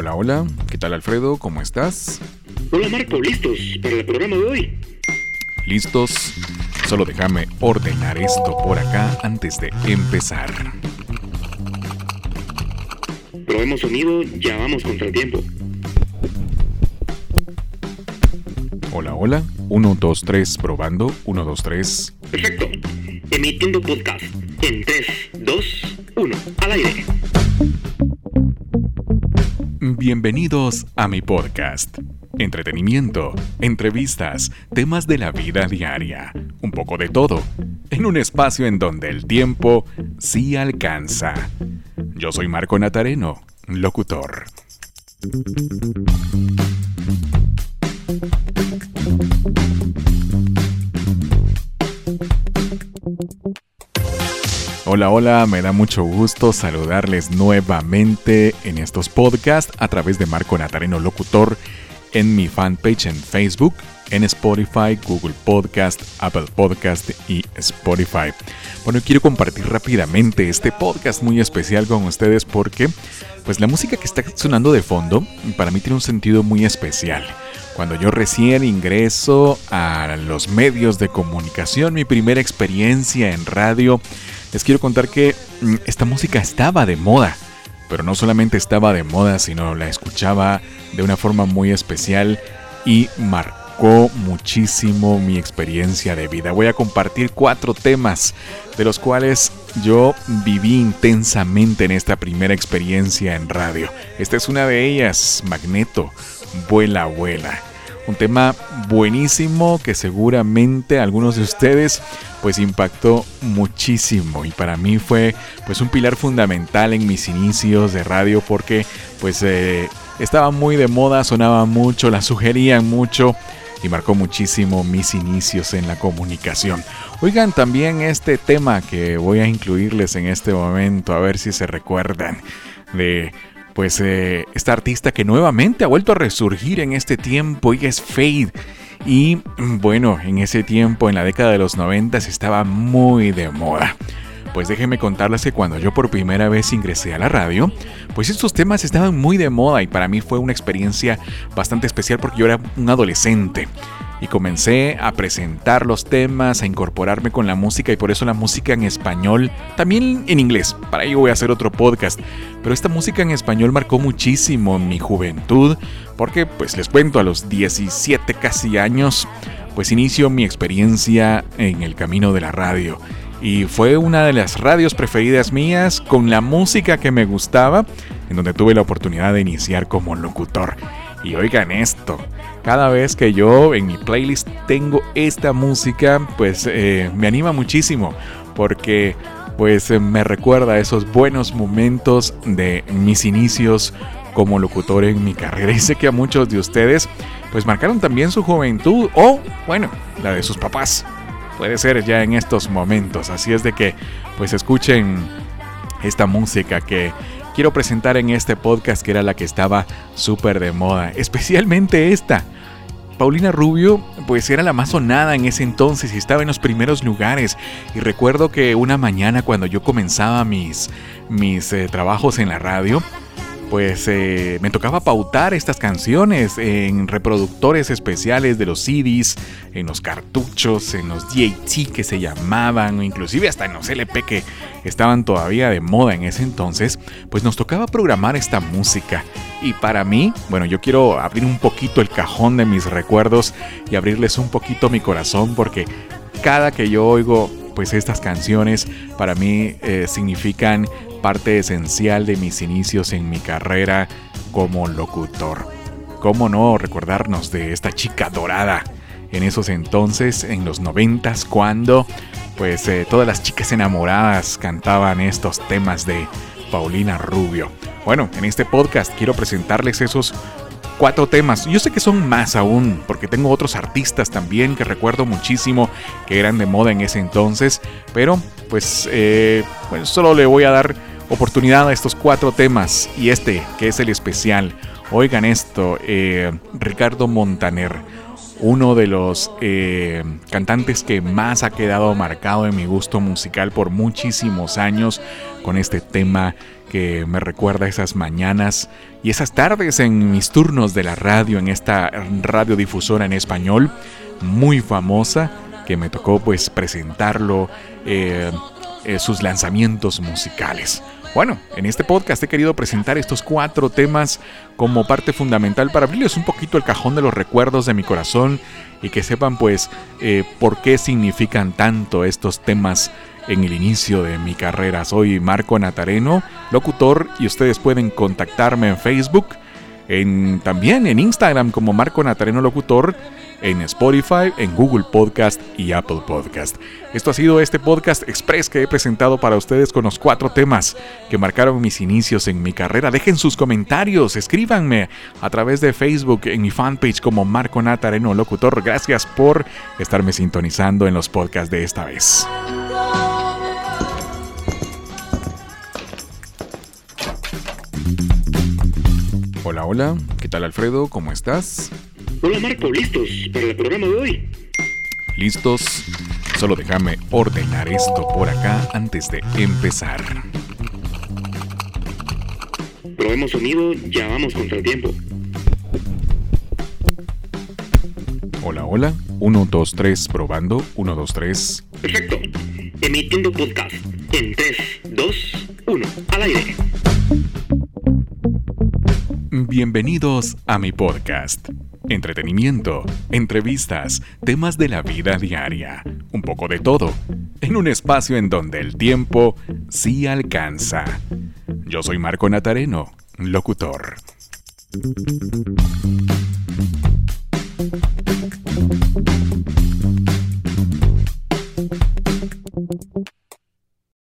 Hola, hola, ¿qué tal Alfredo? ¿Cómo estás? Hola Marco, listos para el programa de hoy. ¿Listos? Solo déjame ordenar esto por acá antes de empezar. Probemos sonido, ya vamos contra el tiempo. Hola, hola. 1, 2, 3, probando. 1, 2, 3. Perfecto. Emitiendo podcast en 3, 2, 1, al aire. Bienvenidos a mi podcast. Entretenimiento, entrevistas, temas de la vida diaria, un poco de todo, en un espacio en donde el tiempo sí alcanza. Yo soy Marco Natareno, locutor. Hola, hola, me da mucho gusto saludarles nuevamente en estos podcasts a través de Marco Natareno Locutor en mi fanpage en Facebook, en Spotify, Google Podcast, Apple Podcast y Spotify. Bueno, quiero compartir rápidamente este podcast muy especial con ustedes porque pues la música que está sonando de fondo para mí tiene un sentido muy especial. Cuando yo recién ingreso a los medios de comunicación, mi primera experiencia en radio, les quiero contar que mm, esta música estaba de moda. Pero no solamente estaba de moda, sino la escuchaba de una forma muy especial y marcó muchísimo mi experiencia de vida. Voy a compartir cuatro temas de los cuales yo viví intensamente en esta primera experiencia en radio. Esta es una de ellas, Magneto, Vuela, Vuela. Un tema buenísimo que seguramente algunos de ustedes pues impactó muchísimo y para mí fue pues un pilar fundamental en mis inicios de radio porque pues eh, estaba muy de moda, sonaba mucho, la sugerían mucho y marcó muchísimo mis inicios en la comunicación. Oigan también este tema que voy a incluirles en este momento, a ver si se recuerdan de pues eh, esta artista que nuevamente ha vuelto a resurgir en este tiempo y es Fade. Y bueno, en ese tiempo, en la década de los 90, estaba muy de moda. Pues déjenme contarles que cuando yo por primera vez ingresé a la radio, pues estos temas estaban muy de moda y para mí fue una experiencia bastante especial porque yo era un adolescente y comencé a presentar los temas, a incorporarme con la música y por eso la música en español, también en inglés, para ello voy a hacer otro podcast, pero esta música en español marcó muchísimo mi juventud porque pues les cuento a los 17 casi años, pues inicio mi experiencia en el camino de la radio. Y fue una de las radios preferidas mías con la música que me gustaba, en donde tuve la oportunidad de iniciar como locutor. Y oigan esto, cada vez que yo en mi playlist tengo esta música, pues eh, me anima muchísimo, porque pues eh, me recuerda esos buenos momentos de mis inicios como locutor en mi carrera. Y sé que a muchos de ustedes pues marcaron también su juventud o, bueno, la de sus papás. Puede ser ya en estos momentos. Así es de que pues escuchen esta música que quiero presentar en este podcast que era la que estaba súper de moda, especialmente esta. Paulina Rubio pues era la más sonada en ese entonces y estaba en los primeros lugares y recuerdo que una mañana cuando yo comenzaba mis, mis eh, trabajos en la radio pues eh, me tocaba pautar estas canciones en reproductores especiales de los CDs, en los cartuchos, en los DAT que se llamaban, inclusive hasta en los LP que estaban todavía de moda en ese entonces, pues nos tocaba programar esta música. Y para mí, bueno, yo quiero abrir un poquito el cajón de mis recuerdos y abrirles un poquito mi corazón porque cada que yo oigo pues estas canciones para mí eh, significan parte esencial de mis inicios en mi carrera como locutor. ¿Cómo no recordarnos de esta chica dorada en esos entonces, en los noventas, cuando pues eh, todas las chicas enamoradas cantaban estos temas de Paulina Rubio? Bueno, en este podcast quiero presentarles esos cuatro temas. Yo sé que son más aún, porque tengo otros artistas también que recuerdo muchísimo que eran de moda en ese entonces, pero pues, eh, solo le voy a dar oportunidad a estos cuatro temas y este que es el especial. Oigan esto, eh, Ricardo Montaner, uno de los eh, cantantes que más ha quedado marcado en mi gusto musical por muchísimos años con este tema que me recuerda esas mañanas y esas tardes en mis turnos de la radio, en esta radiodifusora en español, muy famosa, que me tocó pues presentarlo, eh, eh, sus lanzamientos musicales. Bueno, en este podcast he querido presentar estos cuatro temas como parte fundamental para abrirles un poquito el cajón de los recuerdos de mi corazón y que sepan pues eh, por qué significan tanto estos temas en el inicio de mi carrera. Soy Marco Natareno, locutor, y ustedes pueden contactarme en Facebook, en, también en Instagram como Marco Natareno Locutor en Spotify, en Google Podcast y Apple Podcast. Esto ha sido este podcast express que he presentado para ustedes con los cuatro temas que marcaron mis inicios en mi carrera. Dejen sus comentarios, escríbanme a través de Facebook en mi fanpage como Marco Natareno Locutor. Gracias por estarme sintonizando en los podcasts de esta vez. Hola, hola, ¿qué tal Alfredo? ¿Cómo estás? Hola Marco, ¿listos para el programa de hoy? ¿Listos? Solo déjame ordenar esto por acá antes de empezar. Probemos sonido, ya vamos contra el tiempo. Hola, hola. 1, 2, 3, probando. 1, 2, 3. Perfecto. Emitiendo podcast en 3, 2, 1. Al aire. Bienvenidos a mi podcast entretenimiento, entrevistas, temas de la vida diaria, un poco de todo, en un espacio en donde el tiempo sí alcanza. Yo soy Marco Natareno, locutor.